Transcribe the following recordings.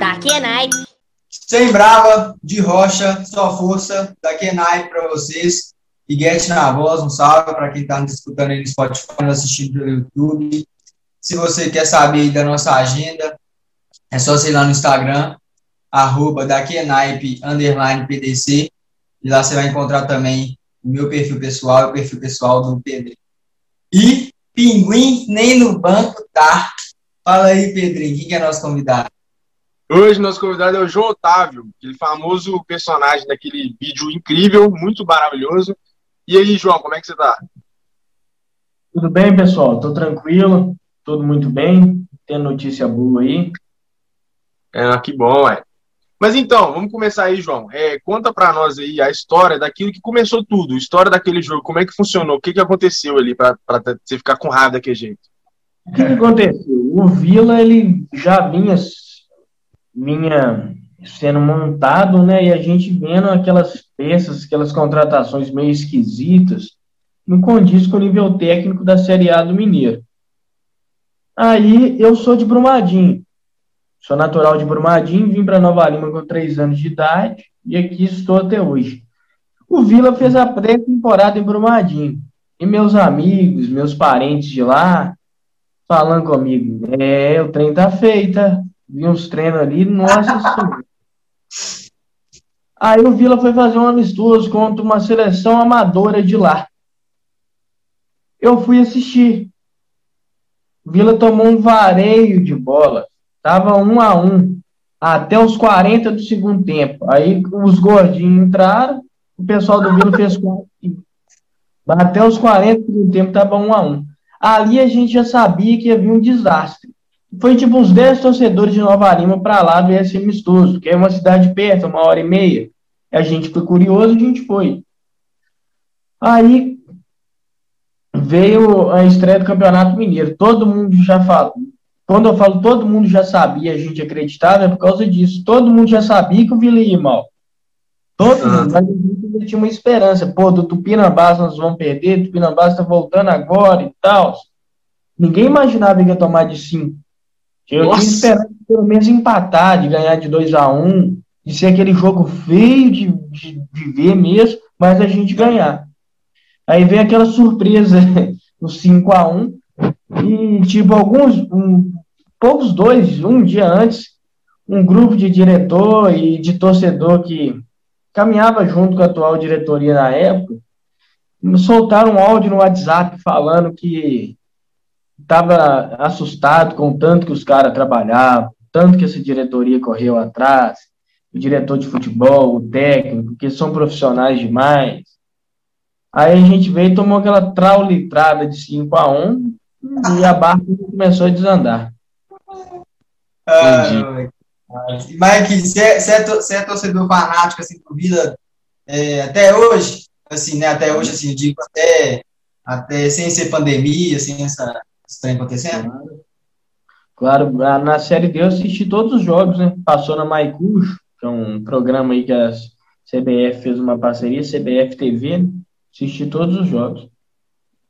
Daqui é naipe. Sem brava, de rocha, só força. Daqui é naipe para vocês. E Get na voz, um salve para quem está nos escutando aí no Spotify, assistindo pelo YouTube. Se você quer saber da nossa agenda, é só você ir lá no Instagram, arroba daqui é underline PDC. E lá você vai encontrar também o meu perfil pessoal e o perfil pessoal do Pedro. E Pinguim nem no banco tá. Fala aí, Pedrinho, quem que é nosso convidado? Hoje, nosso convidado é o João Otávio, aquele famoso personagem daquele vídeo incrível, muito maravilhoso. E aí, João, como é que você tá? Tudo bem, pessoal? Tô tranquilo, tudo muito bem. Tem notícia boa aí. É, que bom, é. Mas então, vamos começar aí, João. É, conta para nós aí a história daquilo que começou tudo, a história daquele jogo, como é que funcionou, o que, que aconteceu ali para você ficar com raiva daquele jeito. O que, que aconteceu? O Vila ele já vinha, vinha sendo montado, né? E a gente vendo aquelas peças, aquelas contratações meio esquisitas, não condiz com o nível técnico da Série A do Mineiro. Aí eu sou de Brumadinho. Sou natural de Brumadinho, vim para Nova Lima com três anos de idade e aqui estou até hoje. O Vila fez a pré-temporada em Brumadinho. E meus amigos, meus parentes de lá, falando comigo, é, o trem tá feita. Vi uns treinos ali, nossa senhora. Aí o Vila foi fazer um amistoso contra uma seleção amadora de lá. Eu fui assistir. Vila tomou um vareio de bola. Tava um a um até os 40 do segundo tempo. Aí os gordinhos entraram, o pessoal do Vila fez. Até os 40 do tempo tava um a um. Ali a gente já sabia que havia um desastre. Foi tipo uns 10 torcedores de Nova Lima para lá do esse amistoso, que é uma cidade perto, uma hora e meia. A gente foi curioso, a gente foi. Aí veio a estreia do Campeonato Mineiro. Todo mundo já falou, quando eu falo todo mundo já sabia, a gente acreditava, é por causa disso. Todo mundo já sabia que o Vila ia mal. Todo mundo, mas a gente tinha uma esperança. Pô, do Tupinambás nós vamos perder, Tupinambás está voltando agora e tal. Ninguém imaginava que ia tomar de 5. Eu Nossa. tinha esperança de pelo menos empatar, de ganhar de 2 a 1 um, de ser aquele jogo feio de, de, de ver mesmo, mas a gente ganhar. Aí vem aquela surpresa no 5 a 1 e, tipo, alguns, um, poucos dois, um dia antes, um grupo de diretor e de torcedor que caminhava junto com a atual diretoria na época, soltaram um áudio no WhatsApp falando que estava assustado com o tanto que os caras trabalhavam, tanto que essa diretoria correu atrás, o diretor de futebol, o técnico, que são profissionais demais. Aí a gente veio e tomou aquela traulitrada de 5 a 1 e a barca começou a desandar. Ah, Mike, você é, torcedor fanático assim, do Vila é, até hoje? Assim, né? Até hoje, assim, eu digo até, até sem ser pandemia, assim, essa, tem acontecendo? Claro, na Série D eu assisti todos os jogos, né? Passou na Maicujo, que é um programa aí que a CBF fez uma parceria, CBF TV, né? assisti todos os jogos.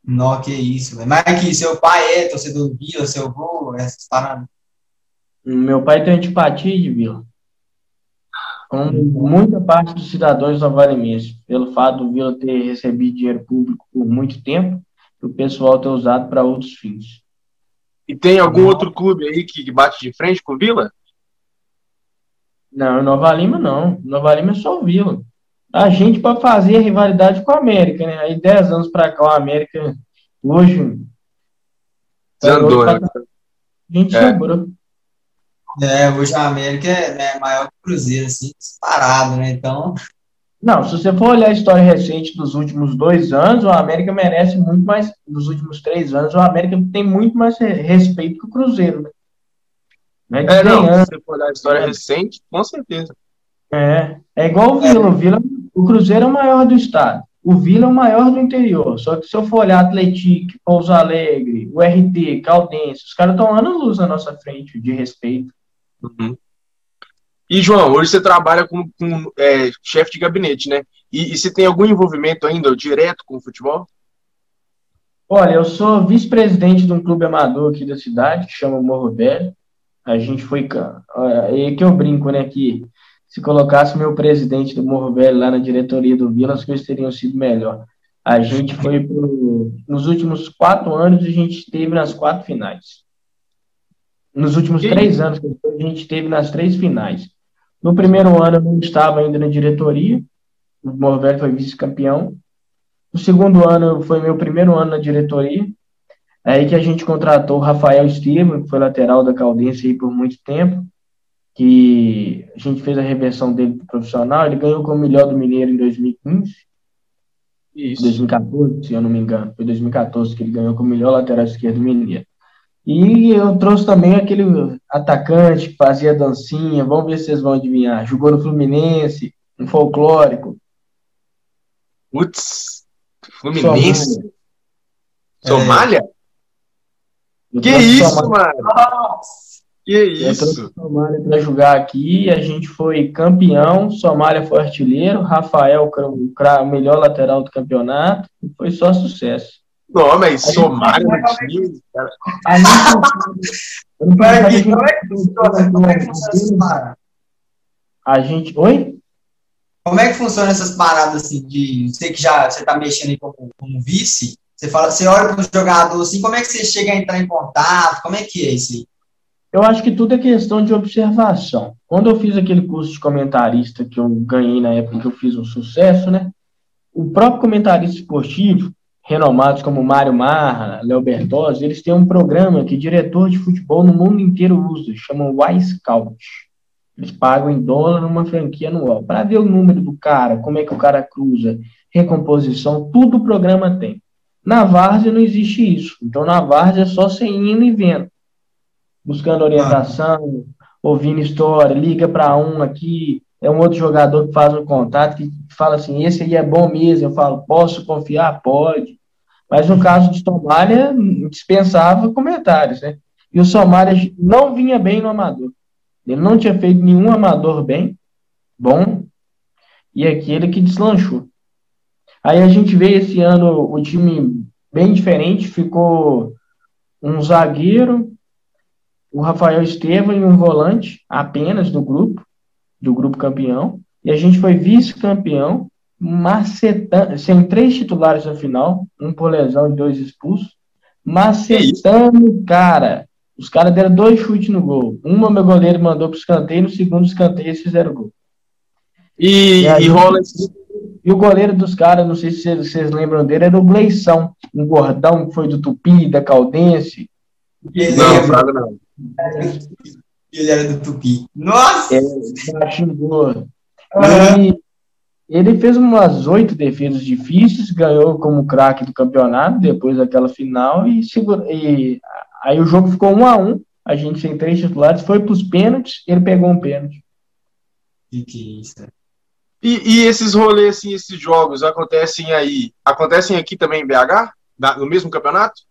Não, que isso, velho. Mike, seu pai é torcedor do Vila, seu avô, essas paradas? Meu pai tem antipatia de Vila. Como muita parte dos cidadãos novaremenses, pelo fato do Vila ter recebido dinheiro público por muito tempo, o pessoal ter usado para outros fins. E tem algum outro clube aí que bate de frente com o Vila? Não, Nova Lima não. Nova Lima é só o Vila. A gente para fazer a rivalidade com a América, né? Aí 10 anos para cá, a América hoje. Desandou, né? A gente é. sobrou. É, hoje a América é né, maior que o Cruzeiro, assim, disparado, né? Então. Não, se você for olhar a história recente dos últimos dois anos, o América merece muito mais, dos últimos três anos, o América tem muito mais respeito que o Cruzeiro, né? né? É, não, anos, se você for olhar a história é. recente, com certeza. É, é igual o Vila, o Vila, o Cruzeiro é o maior do estado, o Vila é o maior do interior, só que se eu for olhar Atlético, Pouso Alegre, o RT, Caldense, os caras estão anos luz na nossa frente de respeito. Uhum. E, João, hoje você trabalha como, como é, chefe de gabinete, né? E, e você tem algum envolvimento ainda direto com o futebol? Olha, eu sou vice-presidente de um clube amador aqui da cidade, que chama Morro Velho. A gente foi. É que eu brinco, né? Que se colocasse meu presidente do Morro Velho lá na diretoria do Vila, as coisas teriam sido melhor. A gente foi pro, nos últimos quatro anos, a gente esteve nas quatro finais. Nos últimos três anos, a gente esteve nas três finais. No primeiro ano, eu não estava ainda na diretoria, o Morro Velho foi vice-campeão. No segundo ano, foi meu primeiro ano na diretoria. É aí que a gente contratou o Rafael Estevam, que foi lateral da Caldense aí por muito tempo, que a gente fez a reversão dele para profissional. Ele ganhou como melhor do Mineiro em 2015. Isso. 2014, se eu não me engano. Foi 2014 que ele ganhou como melhor lateral esquerdo do Mineiro. E eu trouxe também aquele atacante que fazia dancinha. Vamos ver se vocês vão adivinhar. Jogou no Fluminense, um folclórico. Putz, Fluminense? Somália? É. Que isso, Somália. mano? Que isso? Somália para jogar aqui, a gente foi campeão, Somália foi artilheiro, Rafael, o melhor lateral do campeonato, foi só sucesso. Não, mas Somália no time, cara. A gente. Oi? Como é que funciona essas paradas assim de. Você que já você tá mexendo aí como, como vice, você fala, você olha para o jogador assim, como é que você chega a entrar em contato? Como é que é isso aí? Eu acho que tudo é questão de observação. Quando eu fiz aquele curso de comentarista que eu ganhei na época que eu fiz um sucesso, né? O próprio comentarista esportivo, renomados como Mário Marra, Léo Bertozzi, eles têm um programa que diretor de futebol no mundo inteiro usa, chama Y-Scout. Eles pagam em dólar numa franquia anual. Para ver o número do cara, como é que o cara cruza, recomposição, tudo o programa tem. Na Várzea não existe isso. Então, na Várzea é só você indo e vendo buscando orientação, ouvindo história, liga para um aqui, é um outro jogador que faz um contato, que fala assim, esse aí é bom mesmo, eu falo, posso confiar? Pode. Mas no caso de Somália, dispensava comentários, né? E o Somália não vinha bem no amador. Ele não tinha feito nenhum amador bem, bom, e aquele que deslanchou. Aí a gente vê esse ano o time bem diferente, ficou um zagueiro, o Rafael Estevam e um volante apenas do grupo, do grupo campeão, e a gente foi vice-campeão, macetando, sem três titulares no final, um por lesão e dois expulsos, macetando, cara. Os caras deram dois chutes no gol. Uma meu goleiro mandou para o escanteio, no segundo escanteio eles fizeram gol. E, e, aí, e rola E o goleiro dos caras, não sei se vocês, vocês lembram dele, era o Gleição, um gordão que foi do Tupi, da Caldense. Não, Fraga não. Ele era do Tupi. Nossa! É, baixinho gordo. Ele fez umas oito defesas difíceis, ganhou como craque do campeonato depois daquela final e, segura, e aí o jogo ficou um a um. A gente sem três titulares foi para os pênaltis, ele pegou um pênalti. Que que isso? E, e, esses rolês, assim, esses jogos acontecem aí, acontecem aqui também em BH? no mesmo campeonato?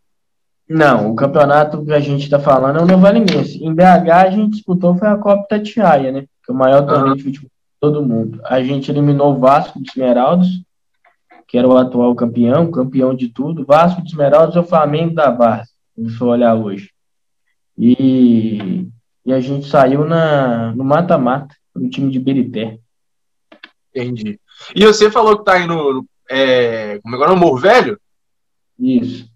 Não, o campeonato que a gente está falando é o Novalinense. Em BH a gente disputou foi a Copa Tatiaia, né? Que é o maior torneio uhum. de futebol todo mundo. A gente eliminou o Vasco de Esmeraldas, que era o atual campeão, campeão de tudo. Vasco de Esmeraldas é o Flamengo da base, se for olhar hoje. E, e a gente saiu na, no mata-mata, no time de Berité. Entendi. E você falou que tá aí no, é, como agora é no Morro Velho? Isso.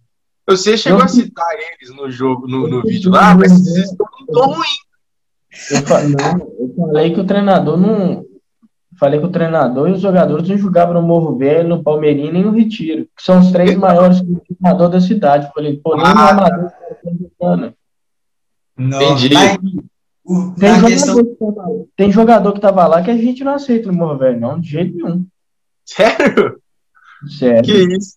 Você chegou eu... a citar eles no jogo, no, no vídeo lá, mas eles estão muito ruim. Eu, falei, eu falei que o treinador não. Falei que o treinador e os jogadores não jogavam no Morro Velho, no Palmeirinho nem no Retiro, que são os três maiores treinadores da cidade. falei, pô, nem ah, no Amador tá Não, Entendi. tem, jogador que tava, tem jogador que tava lá que a gente não aceita no Morro Velho, não, de jeito nenhum. Sério? Sério. Que isso?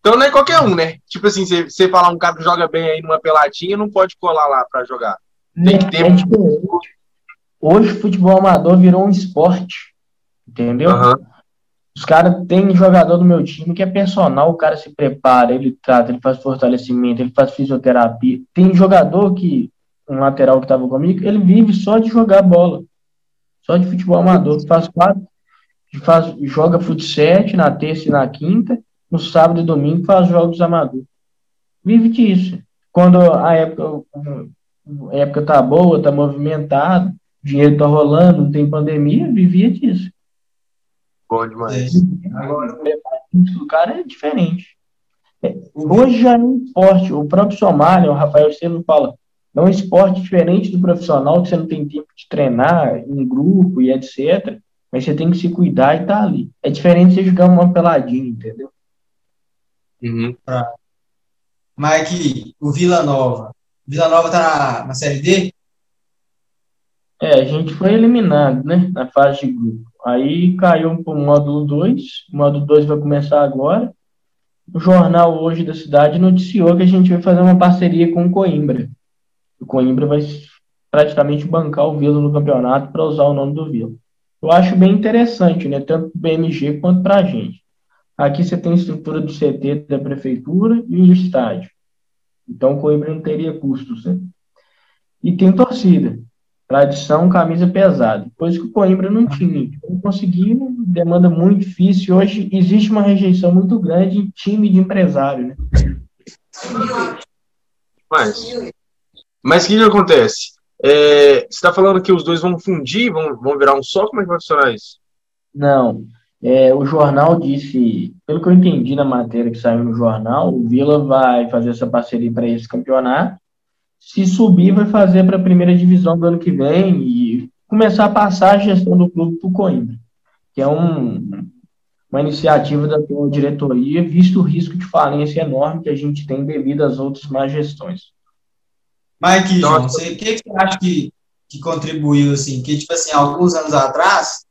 Então não é qualquer um, né? Tipo assim, você falar um cara que joga bem aí numa peladinha, não pode colar lá para jogar. Tem que ter. É, tipo, hoje o futebol amador virou um esporte. Entendeu? Uhum. Os caras têm jogador do meu time que é personal, o cara se prepara, ele trata, ele faz fortalecimento, ele faz fisioterapia. Tem jogador que, um lateral que estava comigo, ele vive só de jogar bola. Só de futebol amador. Faz quatro, faz, joga futsal na terça e na quinta no sábado e domingo faz jogos amadores. Vive disso. Quando a época a época tá boa, tá movimentado, dinheiro tá rolando, não tem pandemia, vivia disso. Bom demais. Agora, o cara é diferente. É, hoje já é um esporte, o próprio Somália, o Rafael Estevam fala, é um esporte diferente do profissional, que você não tem tempo de treinar em grupo e etc. Mas você tem que se cuidar e tá ali. É diferente você jogar uma peladinha, entendeu? Uhum. Mike, o Vila Nova. Vila Nova tá na, na Série D? É, a gente foi eliminado, né? Na fase de grupo. Aí caiu para o módulo 2. O módulo 2 vai começar agora. O jornal hoje da cidade noticiou que a gente vai fazer uma parceria com o Coimbra. O Coimbra vai praticamente bancar o Vila no campeonato para usar o nome do Vila. Eu acho bem interessante, né? Tanto para o BMG quanto para a gente. Aqui você tem a estrutura do CT da prefeitura e o estádio. Então o Coimbra não teria custos. Né? E tem torcida. Tradição, camisa pesada. Coisa que o Coimbra não tinha. Não conseguiu, demanda muito difícil. Hoje existe uma rejeição muito grande em time de empresário. Né? Mas, mas o que, que acontece? É, você está falando que os dois vão fundir, vão, vão virar um só? Como é que vai funcionar isso? Não. É, o jornal disse, pelo que eu entendi na matéria que saiu no jornal, o Vila vai fazer essa parceria para esse campeonato. Se subir, vai fazer para a primeira divisão do ano que vem e começar a passar a gestão do clube para o Coimbra, que é um, uma iniciativa da diretoria, visto o risco de falência enorme que a gente tem devido às outras más gestões. Mike, João, você, o que, que você acha que, que contribuiu, assim, que, tipo assim, alguns anos atrás,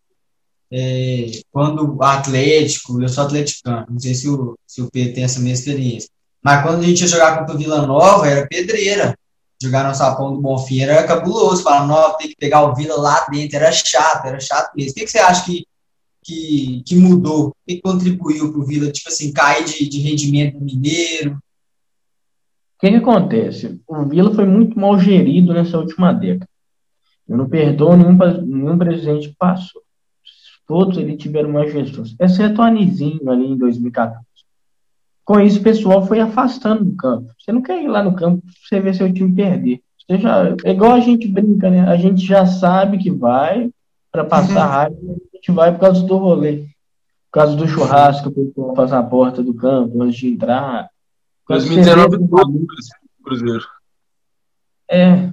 é, quando o Atlético, eu sou atleticano, não sei se o, se o Pedro tem essa mesma experiência, mas quando a gente ia jogar contra o Vila Nova, era pedreira. Jogar no sapão do Bonfim era cabuloso. Falar, não, tem que pegar o Vila lá dentro. Era chato, era chato mesmo. O que, que você acha que, que, que mudou? O que, contribuiu para o Vila, tipo assim, cair de, de rendimento Mineiro? O que, que acontece? O Vila foi muito mal gerido nessa última década. Eu não perdoo nenhum, nenhum presidente que passou. Todos eles tiveram uma gestão, exceto o Anizinho ali em 2014. Com isso, o pessoal foi afastando do campo. Você não quer ir lá no campo pra você ver seu time perder. Você já, é igual a gente brinca, né? A gente já sabe que vai para passar uhum. raiva, a gente vai por causa do rolê. Por causa do churrasco, o pessoal faz na porta do campo antes de entrar. 2019 todo Cruzeiro. É.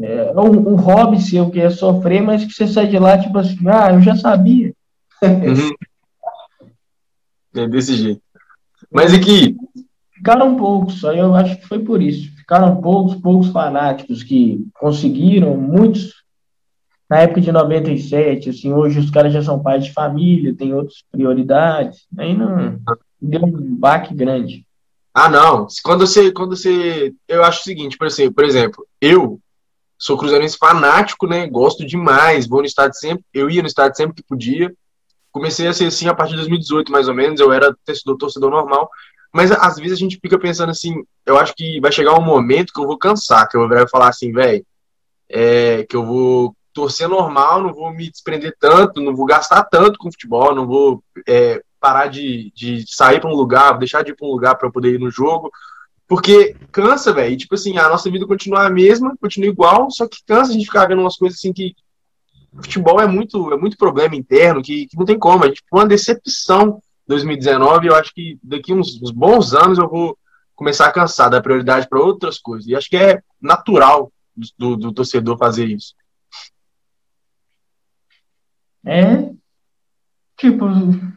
É um, um hobby seu que é sofrer, mas que você sai de lá, tipo assim, ah, eu já sabia. Uhum. É desse jeito. Mas aqui. Ficaram poucos, só eu acho que foi por isso. Ficaram poucos, poucos fanáticos que conseguiram, muitos na época de 97, assim, hoje os caras já são pais de família, tem outras prioridades. Aí não deu um baque grande. Ah, não. Quando você, quando você, eu acho o seguinte, por exemplo, por exemplo, eu sou cruzeirense fanático, né? Gosto demais, vou no estádio sempre, eu ia no estádio sempre que podia. Comecei a ser assim a partir de 2018, mais ou menos. Eu era torcedor, torcedor normal. Mas às vezes a gente fica pensando assim, eu acho que vai chegar um momento que eu vou cansar, que eu vou falar assim, velho, é, que eu vou torcer normal, não vou me desprender tanto, não vou gastar tanto com futebol, não vou é, parar de, de sair para um lugar, deixar de ir para um lugar para poder ir no jogo, porque cansa, velho. Tipo assim, a nossa vida continua a mesma, continua igual, só que cansa a gente ficar vendo umas coisas assim que futebol é muito, é muito problema interno, que, que não tem como. Gente foi uma decepção 2019. Eu acho que daqui uns, uns bons anos eu vou começar a cansar, dar prioridade para outras coisas. E acho que é natural do, do torcedor fazer isso. É, tipo, o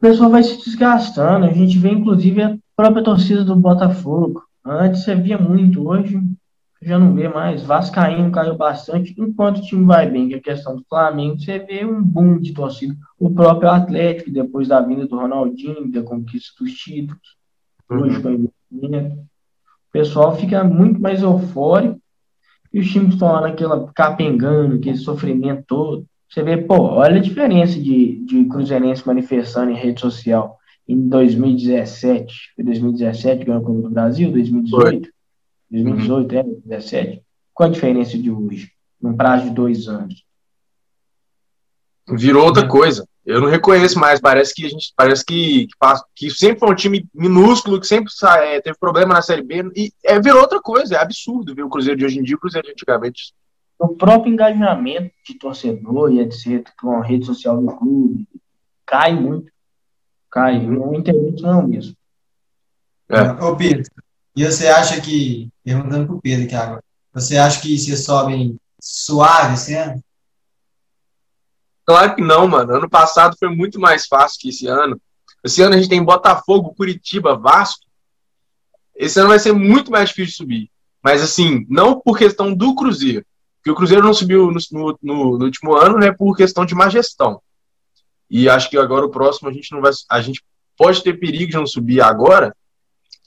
pessoal vai se desgastando. A gente vê, inclusive, a própria torcida do Botafogo. Antes você via muito, hoje já não vê mais. Vascaíno caiu bastante, enquanto o time vai bem, que é a questão do Flamengo, você vê um boom de torcida. O próprio Atlético, depois da vinda do Ronaldinho, da conquista dos títulos, uhum. hoje com o pessoal fica muito mais eufórico e os times estão lá naquela capengando, aquele sofrimento todo. Você vê, pô, olha a diferença de, de Cruzeirense manifestando em rede social em 2017. Foi 2017 ganhou o Copa do Brasil? 2018? Foi. 2018, uhum. é, 2017. Qual a diferença de hoje, num prazo de dois anos? Virou outra coisa. Eu não reconheço mais, parece que a gente parece que, que, que sempre foi um time minúsculo, que sempre é, teve problema na Série B, e é, virou outra coisa, é absurdo ver o Cruzeiro de hoje em dia e o Cruzeiro de antigamente. O próprio engajamento de torcedor e etc., com a rede social do clube, cai muito. Cai, o internet não é mesmo. É. Ô Pedro, e você acha que, perguntando pro Pedro aqui agora, você acha que vocês sobem suave esse ano? Claro que não, mano. Ano passado foi muito mais fácil que esse ano. Esse ano a gente tem Botafogo, Curitiba, Vasco. Esse ano vai ser muito mais difícil de subir. Mas, assim, não por questão do Cruzeiro. Porque o Cruzeiro não subiu no, no, no, no último ano, né? Por questão de má gestão. E acho que agora o próximo a gente não vai. A gente pode ter perigo de não subir agora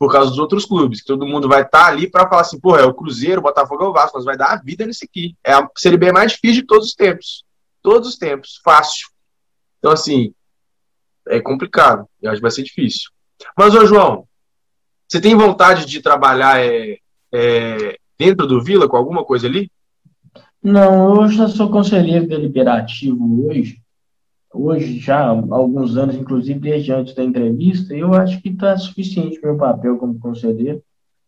por causa dos outros clubes. Que todo mundo vai estar tá ali para falar assim, pô, é o Cruzeiro, o Botafogo é o Vasco, mas vai dar a vida nesse aqui. É a Série B mais difícil de todos os tempos todos os tempos, fácil. Então, assim, é complicado. Eu acho que vai ser difícil. Mas, ô João, você tem vontade de trabalhar é, é, dentro do Vila com alguma coisa ali? Não, eu já sou conselheiro deliberativo hoje. Hoje, já há alguns anos, inclusive desde antes da entrevista, eu acho que está suficiente meu papel como conselheiro.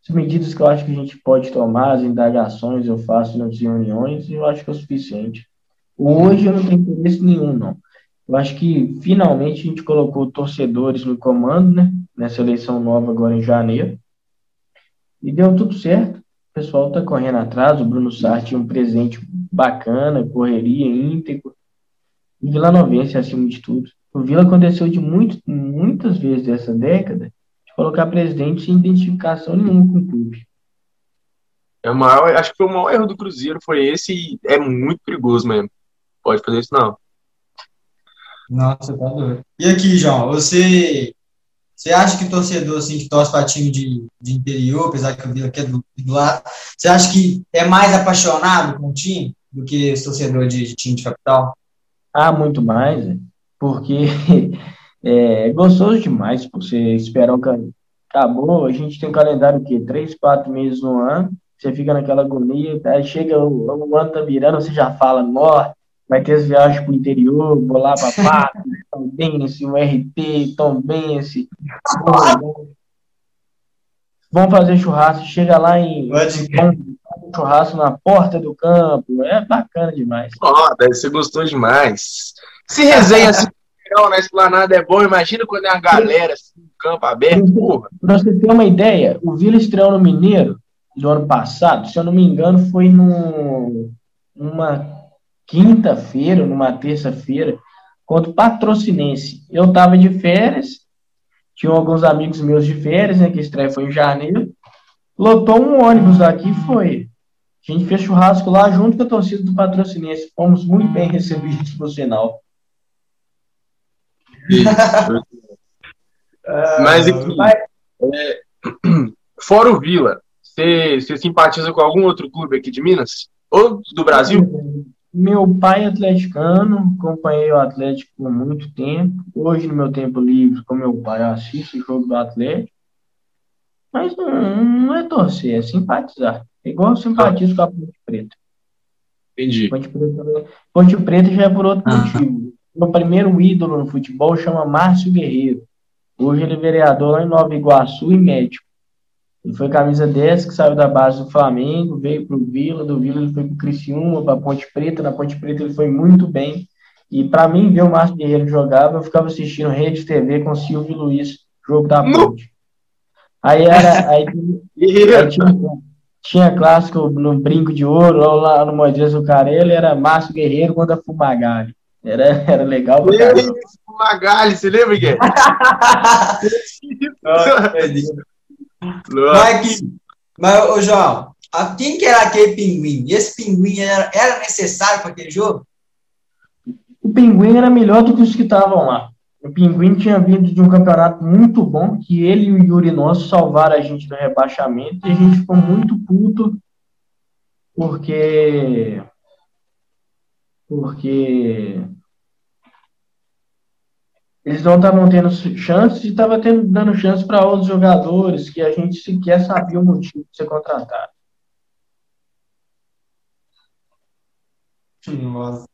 As medidas que eu acho que a gente pode tomar, as indagações eu faço nas reuniões, eu acho que é o suficiente. Hoje eu não tenho interesse nenhum, não. Eu acho que finalmente a gente colocou torcedores no comando, né? Nessa eleição nova agora em janeiro. E deu tudo certo. O pessoal está correndo atrás. O Bruno Sartre um presente bacana, correria, íntegro. E Vila Novense acima de tudo. O Vila aconteceu de muito, muitas vezes dessa década de colocar presidente sem identificação nenhuma com o clube. É o maior, acho que foi o maior erro do Cruzeiro, foi esse e é muito perigoso mesmo pode fazer isso, não. Nossa, tá doido. E aqui, João, você, você acha que torcedor assim, que torce para time de, de interior, apesar que o Vila aqui é do, do lado, você acha que é mais apaixonado com o time do que torcedor de, de time de capital? Ah, muito mais, né? porque é gostoso demais você esperar o calendário. Acabou, a gente tem um calendário o quê? Três, quatro meses no ano, você fica naquela agonia, aí chega o, o ano tá virando, você já fala, morre, vai ter as viagens para o interior, vou lá para Pato, Tombense, o RT, Tombense. Vão fazer churrasco, chega lá em churrasco na porta do campo, é bacana demais. Oh, deve ser gostoso demais. Se resenha assim, na esplanada é bom, imagina quando é a galera assim, no campo aberto, porra. Pra você ter uma ideia, o Vila estreou no Mineiro do ano passado, se eu não me engano, foi numa quinta-feira, numa terça-feira, contra o Patrocinense. Eu estava de férias, tinha alguns amigos meus de férias, né, que estreia foi em janeiro. Lotou um ônibus aqui e foi. A gente fez churrasco lá junto com a torcida do Patrocinense. Fomos muito bem recebidos, por sinal. Mas, enfim, é, fora o Vila, você, você simpatiza com algum outro clube aqui de Minas? Ou do Brasil? Meu pai é atleticano, acompanhei o Atlético por muito tempo. Hoje, no meu tempo livre, com meu pai, eu assisto o jogo do Atlético. Mas não, não é torcer, é simpatizar. É igual eu simpatizo com a Ponte Preta. Entendi. Ponte Preta, Ponte Preta já é por outro ah. motivo. Meu primeiro ídolo no futebol chama Márcio Guerreiro. Hoje ele é vereador lá em Nova Iguaçu e médico. Ele foi camisa 10, que saiu da base do Flamengo, veio para o Vila, do Vila ele foi para o Criciúma, para Ponte Preta, na Ponte Preta ele foi muito bem. E para mim, ver o Márcio Guerreiro jogar, eu ficava assistindo Rede TV com Silvio Luiz, jogo da Ponte. Aí era. Aí, aí tinha, tinha, clássico no Brinco de Ouro, lá no Moisés do Carelli, era Márcio Guerreiro contra Fumagalli. Era, era legal Fumagalli, você lembra, Guilherme? Nossa, mas, mas ô João, quem que era aquele pinguim? E esse pinguim era, era necessário para aquele jogo? O pinguim era melhor do que os que estavam lá. O Pinguim tinha vindo de um campeonato muito bom, que ele e o Yuri Nosso salvaram a gente do rebaixamento, e a gente ficou muito puto, porque. Porque eles não estavam tendo chances e estavam dando chance para outros jogadores que a gente sequer sabia o motivo de ser contratado. Nossa.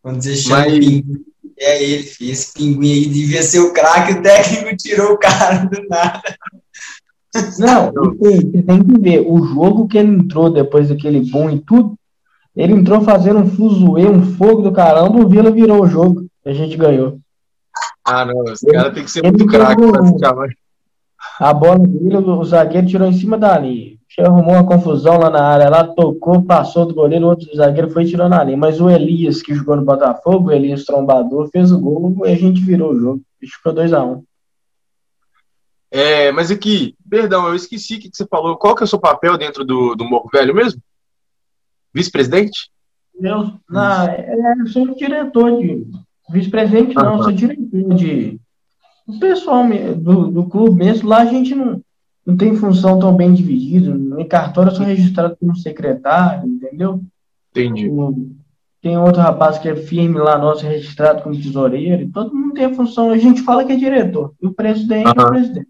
Quando você chama Mas... É ele, filho. Esse pinguim aí devia ser o craque, o técnico tirou o cara do nada. Não, você tem que ver, o jogo que ele entrou depois daquele bom e tudo, ele entrou fazendo um fuzuê, um fogo do caramba, o Vila virou o jogo, a gente ganhou. Ah, não, esse cara tem que ser muito craque pra ficar mais. A bola dele, o zagueiro tirou em cima da linha. Arrumou uma confusão lá na área, lá tocou, passou do goleiro, outro zagueiro foi tirando na linha. Mas o Elias, que jogou no Botafogo, o Elias Trombador, fez o gol e a gente virou o jogo. Ficou 2x1. Um. É, mas aqui, perdão, eu esqueci o que você falou. Qual que é o seu papel dentro do, do Morro Velho mesmo? Vice-presidente? Eu, na, é, eu sou diretor de. Vice-presidente não, eu sou diretor de. O pessoal do, do clube mesmo, lá a gente não, não tem função tão bem dividida. Em cartório eu sou registrado como secretário, entendeu? Entendi. O, tem outro rapaz que é firme lá, nosso, registrado como tesoureiro. E todo mundo tem a função. A gente fala que é diretor. E o presidente uhum. é o presidente.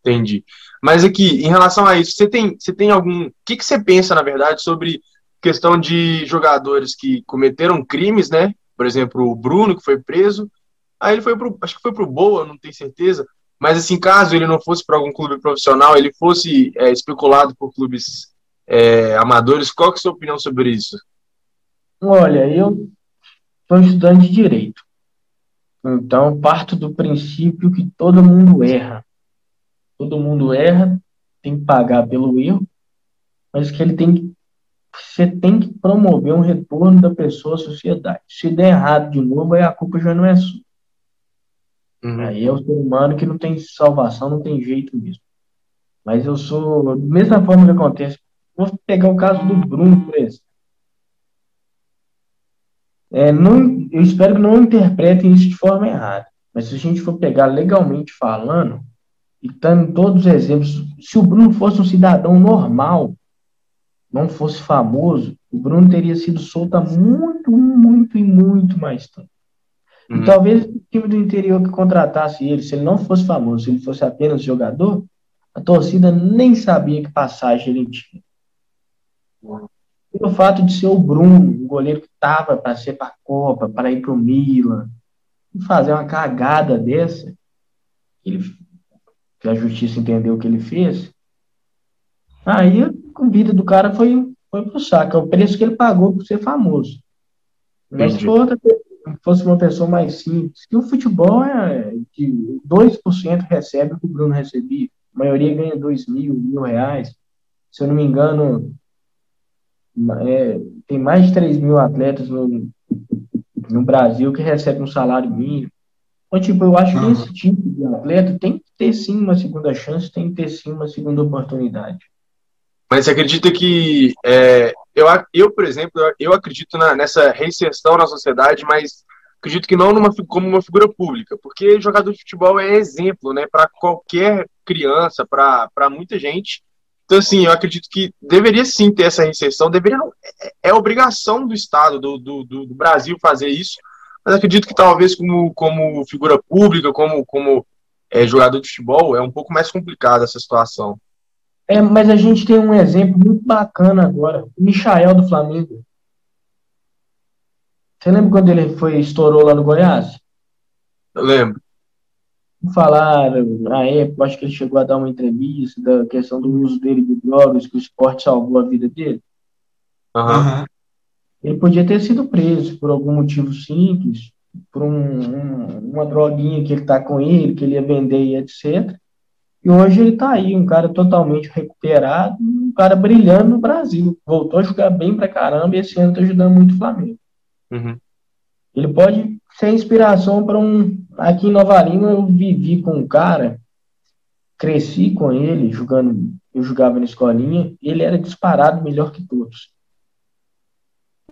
Entendi. Mas aqui, em relação a isso, você tem, você tem algum. O que, que você pensa, na verdade, sobre questão de jogadores que cometeram crimes, né? Por exemplo, o Bruno, que foi preso. Aí ele foi pro. Acho que foi pro Boa, não tenho certeza. Mas, assim, caso ele não fosse para algum clube profissional, ele fosse é, especulado por clubes é, amadores, qual é a sua opinião sobre isso? Olha, eu sou estudante de direito. Então, parto do princípio que todo mundo erra todo mundo erra, tem que pagar pelo erro, mas que ele tem que você tem que promover um retorno da pessoa à sociedade. Se der errado de novo, aí a culpa já não é sua. Uhum. Aí é o ser humano que não tem salvação, não tem jeito mesmo. Mas eu sou, da mesma forma que acontece, vou pegar o caso do Bruno, por exemplo. É, não, eu espero que não interpretem isso de forma errada. Mas se a gente for pegar legalmente falando, e dando todos os exemplos, se o Bruno fosse um cidadão normal, não fosse famoso, o Bruno teria sido solto há muito, muito e muito mais tempo. Uhum. E talvez o time do interior que contratasse ele, se ele não fosse famoso, se ele fosse apenas jogador, a torcida nem sabia que passagem ele tinha. Uhum. Pelo fato de ser o Bruno, o goleiro que estava para ser para a Copa, para ir para o Milan, fazer uma cagada dessa, ele que a justiça entendeu o que ele fez, aí a vida do cara foi, foi pro saco. É o preço que ele pagou por ser famoso. Mas se outra, fosse uma pessoa mais simples, que o futebol é de 2% recebe o que o Bruno recebia. A maioria ganha 2 mil, mil reais. Se eu não me engano, é, tem mais de 3 mil atletas no, no Brasil que recebem um salário mínimo. Então, tipo, eu acho que esse tipo de atleta tem que ter sim uma segunda chance, tem que ter sim uma segunda oportunidade. Mas você acredita que é, eu, eu, por exemplo, eu acredito na, nessa reinserção na sociedade, mas acredito que não numa, como uma figura pública, porque jogador de futebol é exemplo, né, para qualquer criança, para muita gente. Então, assim, eu acredito que deveria sim ter essa reinserção, deveria é, é obrigação do Estado, do, do, do Brasil fazer isso, mas acredito que talvez como, como figura pública, como, como é, jogador de futebol, é um pouco mais complicada essa situação. É, mas a gente tem um exemplo muito bacana agora, o Michael do Flamengo. Você lembra quando ele foi estourou lá no Goiás? Eu lembro. Falaram, na época, acho que ele chegou a dar uma entrevista da questão do uso dele de drogas, que o esporte salvou a vida dele. Uhum. Ele podia ter sido preso por algum motivo simples, por um, um, uma droguinha que ele está com ele, que ele ia vender e etc. E hoje ele está aí, um cara totalmente recuperado, um cara brilhando no Brasil. Voltou a jogar bem pra caramba e esse ano está ajudando muito o Flamengo. Uhum. Ele pode ser inspiração para um. Aqui em Nova Lima eu vivi com um cara, cresci com ele, jogando, eu jogava na escolinha, ele era disparado melhor que todos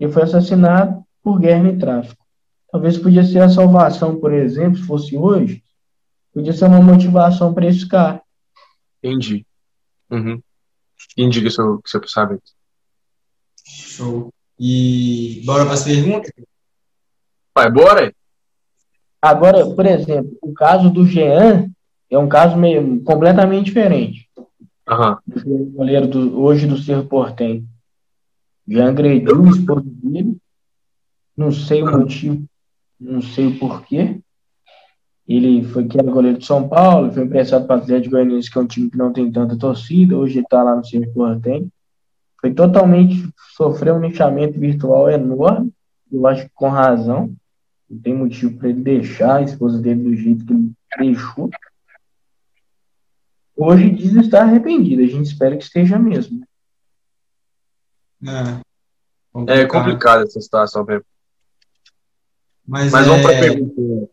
e foi assassinado por guerra e tráfico. Talvez podia ser a salvação, por exemplo, se fosse hoje, podia ser uma motivação para esse cara. Entendi. Uhum. Indica seu, seu pensamento. Show. E bora para as perguntas? Vai, bora? Agora, por exemplo, o caso do Jean é um caso meio completamente diferente. Uhum. Do goleiro do, hoje do Cerro Portem já agrediu o esposo dele, não sei o motivo não sei o porquê. Ele foi que era goleiro de São Paulo, foi emprestado para o Atlético Goianiense, que é um time que não tem tanta torcida, hoje está lá no Circo tem. Foi totalmente, sofreu um nichamento virtual enorme, eu acho que com razão. Não tem motivo para ele deixar a esposa dele do jeito que ele deixou. Hoje diz estar arrependido, a gente espera que esteja mesmo. É complicado, é complicado essa situação mesmo. Mas, Mas vamos para a é pergunta.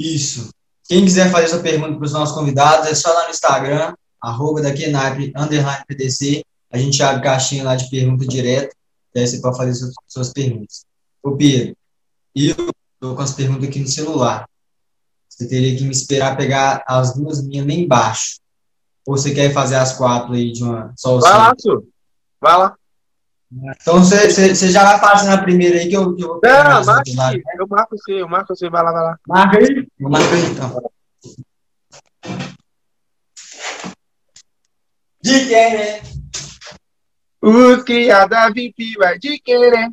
Isso. Quem quiser fazer essa pergunta para os nossos convidados, é só lá no Instagram, arroba da Kenap, underline PDC. A gente abre caixinha lá de pergunta direto, e aí você pode fazer suas, suas perguntas. Ô, Pedro, eu estou com as perguntas aqui no celular. Você teria que me esperar pegar as duas minhas nem embaixo. Ou você quer fazer as quatro aí de uma só? Vai lá, senhor. Vai lá. Então você já vai fazendo a primeira aí que eu, que eu vou Não, marca aí. Eu marco você, eu marco você, vai lá, vai lá. Marca aí? Vou marcar aí então. De quem, né? Os criados VIP vai de querer.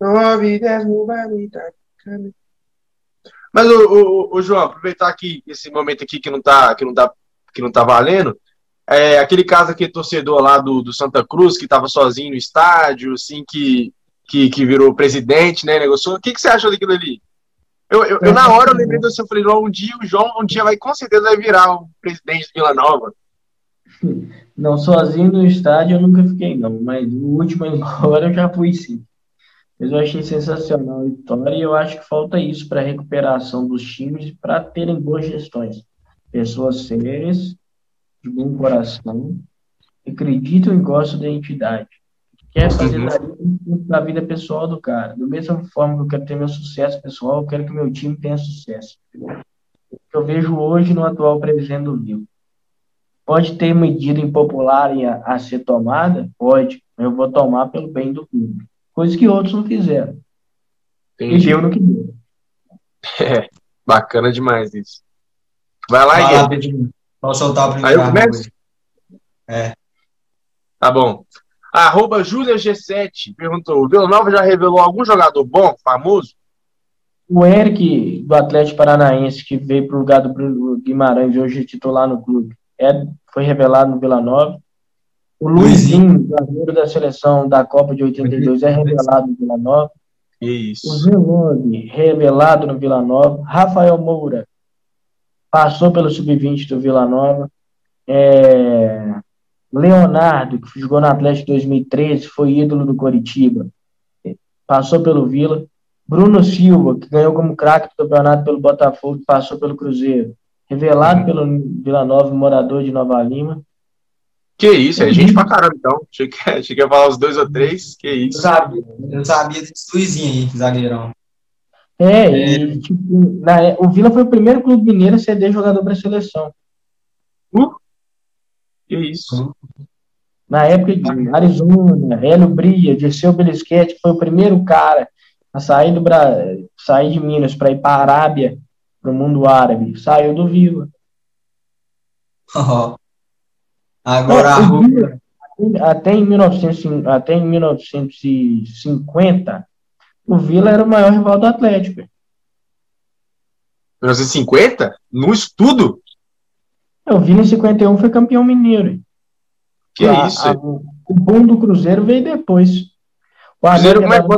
Nove, dez mil barulhos. Mas, o, o, o, João, aproveitar aqui esse momento aqui que não tá, que não tá, que não tá valendo. É, aquele caso aqui, torcedor lá do, do Santa Cruz, que estava sozinho no estádio, assim, que, que, que virou presidente, né? Negociou. O que, que você achou daquilo ali? Eu, eu, eu, na hora eu lembrei do seu, falei, um dia o João um dia vai com certeza vai virar o presidente de Vila Nova. Não, sozinho no estádio eu nunca fiquei, não, mas o último embora eu já fui sim. Mas eu achei sensacional a vitória e eu acho que falta isso para a recuperação dos times e para terem boas gestões. Pessoas sérias, de bom coração, acreditam e gostam da entidade. Quer fazer uhum. da vida pessoal do cara. Da mesma forma que eu quero ter meu sucesso pessoal, eu quero que meu time tenha sucesso. O que eu vejo hoje no atual presidente do Rio. Pode ter medida impopular a, a ser tomada? Pode. Eu vou tomar pelo bem do clube coisa que outros não fizeram. Entendi. E eu não queria. É, bacana demais isso. Vai lá, Vai Guilherme. Posso soltar o primeiro. Aí eu começo? É. Tá bom. Arroba Júlia G7 perguntou: o Vila Nova já revelou algum jogador bom, famoso? O Eric, do Atlético Paranaense, que veio para o lugar do Guimarães, hoje é titular no clube, é, foi revelado no Vila Nova. O Luizinho, zagueiro da seleção da Copa de 82, é revelado no Vila Nova. Isso. O Zelone, revelado no Vila Nova. Rafael Moura, passou pelo sub-20 do Vila Nova. É... Leonardo, que jogou no Atlético 2013, foi ídolo do Coritiba. Passou pelo Vila. Bruno Silva, que ganhou como craque do campeonato pelo Botafogo, passou pelo Cruzeiro. Revelado pelo Vila Nova, morador de Nova Lima. Que isso, é gente pra caramba, então. Achei que, achei que ia falar os dois ou três, que isso. Eu sabia, eu sabia desse Luizinho aí, zagueirão. É, é. E, tipo, na, é, o Vila foi o primeiro clube mineiro a ceder jogador para seleção. Uh, que isso. Na época de Arizona, Hélio Bria, Dirceu Belisquete foi o primeiro cara a sair, do Bra... sair de Minas para ir para a Arábia, para o mundo árabe. Saiu do Vila. Oh. Agora, até, em 1900, até em 1950, o Vila era o maior rival do Atlético. 1950? No estudo? É, o Vila em 51 foi campeão mineiro. Que a, isso? A, o boom do Cruzeiro veio depois. O Cruzeiro, como é que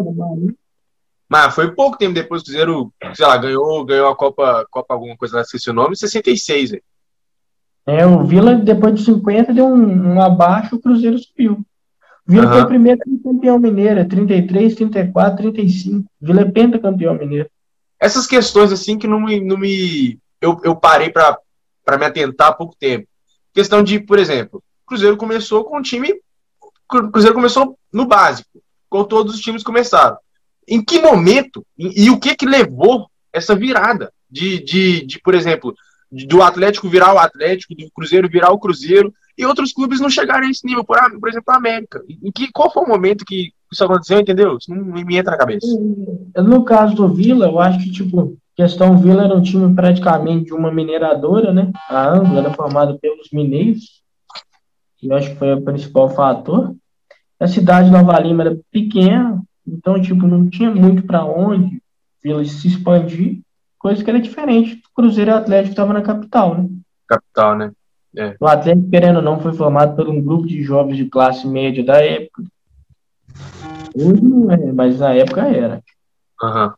mas foi pouco tempo depois que o Cruzeiro, sei lá, ganhou, ganhou a Copa, Copa alguma coisa, não sei se o nome, 66, velho. É, o Vila, depois de 50, deu um, um abaixo, o Cruzeiro subiu. O Vila uhum. foi o primeiro campeão mineiro, 33, 34, 35. Vila é pentacampeão mineiro. Essas questões, assim, que não me. Não me eu, eu parei para me atentar há pouco tempo. Questão de, por exemplo, o Cruzeiro começou com um time. O Cruzeiro começou no básico, com todos os times começaram. Em que momento e, e o que que levou essa virada de, de, de por exemplo, do Atlético virar o Atlético, do Cruzeiro virar o Cruzeiro, e outros clubes não chegarem a esse nível, por, por exemplo, a América. Em que, qual foi o momento que isso aconteceu, entendeu? Isso não me entra na cabeça. No caso do Vila, eu acho que, tipo, questão Vila era um time praticamente de uma mineradora, né? A Anglo era formada pelos mineiros. eu acho que foi o principal fator. A cidade de Nova Lima era pequena, então, tipo, não tinha muito para onde Vila se expandir, coisa que era diferente do Cruzeiro e Atlético estava na capital, né? Capital, né? É. O Atlético, querendo ou não, foi formado por um grupo de jovens de classe média da época. Hoje não é, mas na época era. Uhum.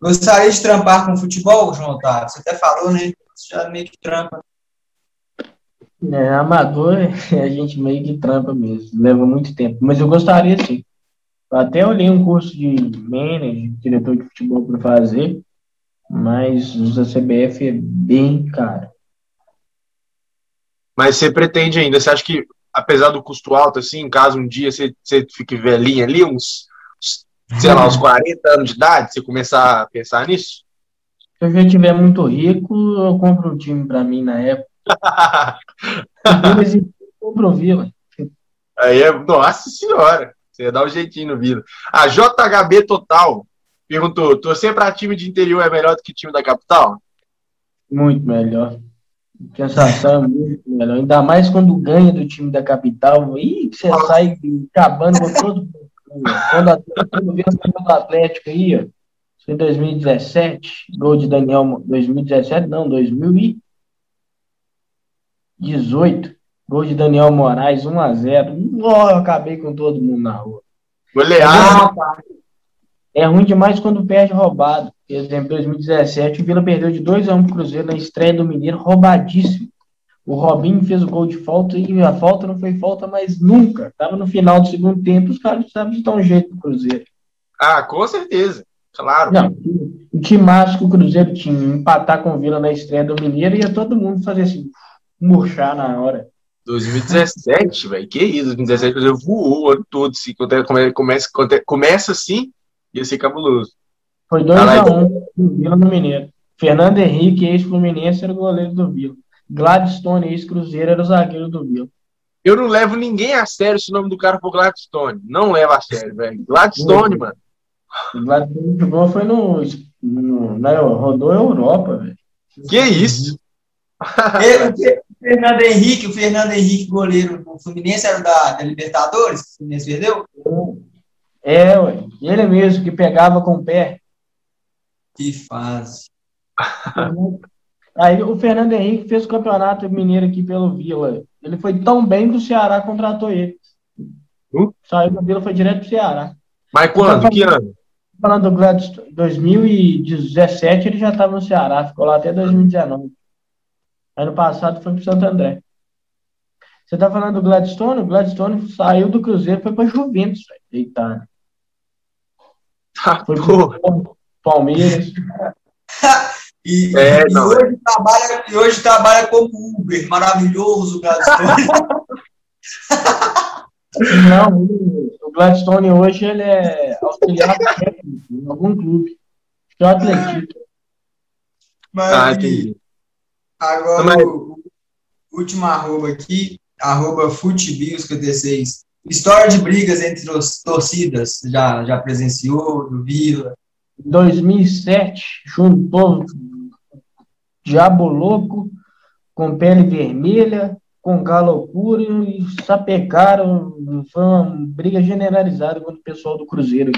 Gostaria de trampar com futebol, João Otávio? Você até falou, né? Você já meio que trampa. É, amador, a gente meio que trampa mesmo. Leva muito tempo. Mas eu gostaria, sim. Eu até olhei um curso de manager, diretor de futebol para fazer, mas os da CBF é bem caro. Mas você pretende ainda, você acha que, apesar do custo alto, assim, em caso um dia você, você fique velhinho ali, uns, sei lá, uns 40 anos de idade, você começar a pensar nisso? Se eu já tiver muito rico, eu compro um time para mim na época. Eu compro o Vila. Aí é, nossa senhora, você ia dar um jeitinho no Vila. A JHB Total perguntou: torcer para time de interior é melhor do que time da capital? Muito melhor. A sensação é muito melhor. Ainda mais quando ganha do time da capital. Ih, você sai acabando com todo mundo. Quando, quando vem o Atlético aí, ó, em 2017, gol de Daniel. 2017, não, 2018, gol de Daniel Moraes, 1x0. Oh, eu acabei com todo mundo na rua. Goleado. É ruim demais quando perde roubado. Por exemplo, 2017, o Vila perdeu de 2 a 1 pro Cruzeiro na estreia do Mineiro, roubadíssimo. O Robinho fez o gol de falta e a falta não foi falta mais nunca. Tava no final do segundo tempo, os caras precisavam de dar um jeito pro Cruzeiro. Ah, com certeza. Claro. Não, o time que o Cruzeiro tinha, empatar com o Vila na estreia do Mineiro, ia todo mundo fazer assim, murchar na hora. 2017, velho, que isso, 2017 o Cruzeiro voou o ano todo, assim, começa, começa assim, ia ser cabuloso. Foi 2x1 um, Vila no Mineiro. Fernando Henrique, ex-Fluminense, era o goleiro do Vila. Gladstone, ex-Cruzeiro, era o zagueiro do Vila. Eu não levo ninguém a sério se o nome do cara for Gladstone. Não leva a sério, velho. Gladstone, mano. O Gladstone jogou foi no, no na, rodou a Europa, velho. Que isso? o Fernando Henrique, o Fernando Henrique, goleiro do Fluminense, era da, da Libertadores, que o Fluminense perdeu? É, ué. ele mesmo, que pegava com o pé. Que fase. Aí o Fernando Henrique fez o campeonato mineiro aqui pelo Vila. Ele foi tão bem que o Ceará contratou ele. Uh? Saiu do Vila, foi direto pro Ceará. Mas quando? Que ano? Falando do Gladstone, 2017 ele já estava no Ceará, ficou lá até 2019. Ano passado foi pro Santo André. Você tá falando do Gladstone? O Gladstone saiu do Cruzeiro foi para Juventus, Itália. Tá, foi pro Palmeiras. E, É, e não, hoje trabalha, e hoje trabalha como Uber, maravilhoso, Gladstone. Não, o Gladstone hoje ele é auxiliar técnico em algum clube. Acho que é o Atlético. Mas, Ah, entendi. agora, Mas- o, o último arroba aqui, arroba FuteBios56. História de brigas entre as torcidas, já, já presenciou, do Vila? Em 2007, juntou Diabo Louco com Pele Vermelha, com Galocura e sapecaram. Foi uma briga generalizada com o pessoal do Cruzeiro.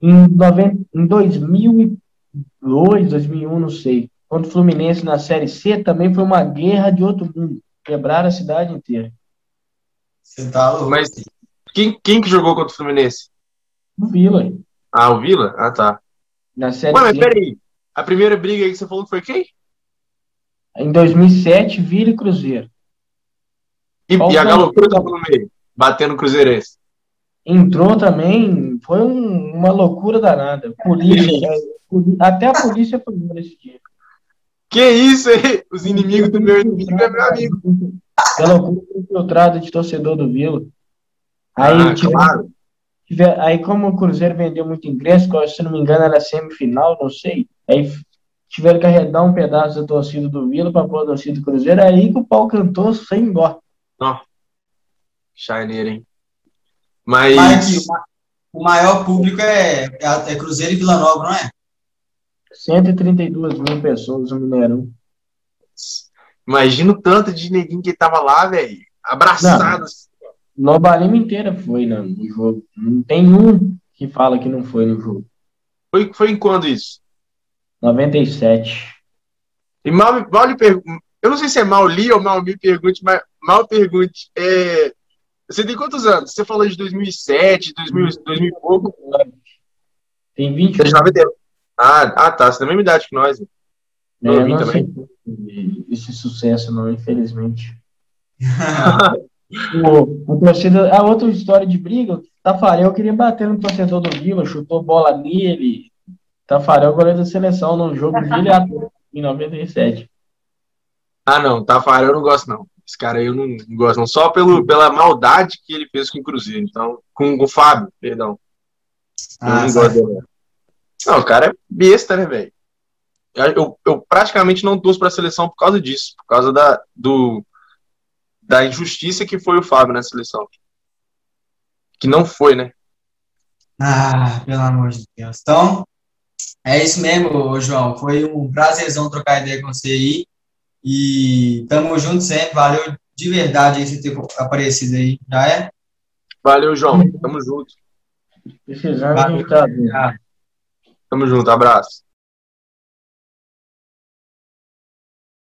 Em, 90, em 2002, 2001, não sei, quando o Fluminense na Série C, também foi uma guerra de outro mundo. Quebraram a cidade inteira. Você tá louco. Mas quem, quem que jogou contra o Fluminense? No Vila, Ah, o Vila? Ah, tá. na Série Ué, mas peraí. A primeira briga aí que você falou foi quem? Em 2007, Vila e Cruzeiro. E, e a foi? Galocura tava no meio, batendo o Cruzeirense. entrou também, foi um- uma loucura danada. Polícia, até a polícia foi nesse dia. Que isso aí? Os inimigos do meu inimigo é meu amigo. É loucura infiltrada de torcedor do Vila. Aí, Ah, tiver- claro. tiver- aí como o Cruzeiro vendeu muito ingresso, se não me engano era semifinal, não sei. Aí tiveram que arredar um pedaço da torcida do Vila para pôr a torcida do Cruzeiro. Aí que o pau cantou sem embora. Shineiro, hein? Mas. Mas aqui, o ma- o maior público é, é, é Cruzeiro e Vila Nova, não é? 132 mil pessoas no Mineirão. Imagina o tanto de neguinho que tava lá, velho. abraçado. Não, Nova Lima inteira foi né, no jogo. Não tem um que fala que não foi no jogo. Foi, foi em quando isso? 97. E mal, mal lhe pergunto. Eu não sei se é mal li ou mal me pergunte, mas mal pergunte. É, você tem quantos anos? Você falou de 2007, 2000, 2000 e pouco? Tem 20 Você já ah, ah, tá. Você tem a mesma idade que nós. É, não também. Esse sucesso, não, infelizmente. o, a torcida, a outra história de briga, Tafarel queria bater no torcedor do Vila, chutou bola nele. Tafarel, goleiro da seleção, no jogo dele em 97. Ah, não, Tafarel eu não gosto, não. Esse cara aí eu não, não gosto, não. Só pelo, pela maldade que ele fez com o Cruzeiro. Então, com, com o Fábio, perdão. Ah, não gosto dele. Não, o cara é besta, né, velho? Eu, eu, praticamente não torço para a seleção por causa disso, por causa da, do, da injustiça que foi o Fábio na seleção. Que não foi, né? Ah, pelo amor de Deus. Então, é isso mesmo, João. Foi um prazerzão trocar ideia com você aí. E tamo junto sempre. Valeu de verdade aí você ter aparecido aí. Já é? Valeu, João. Tamo junto. Precisando, Valeu. Tamo junto. Abraço.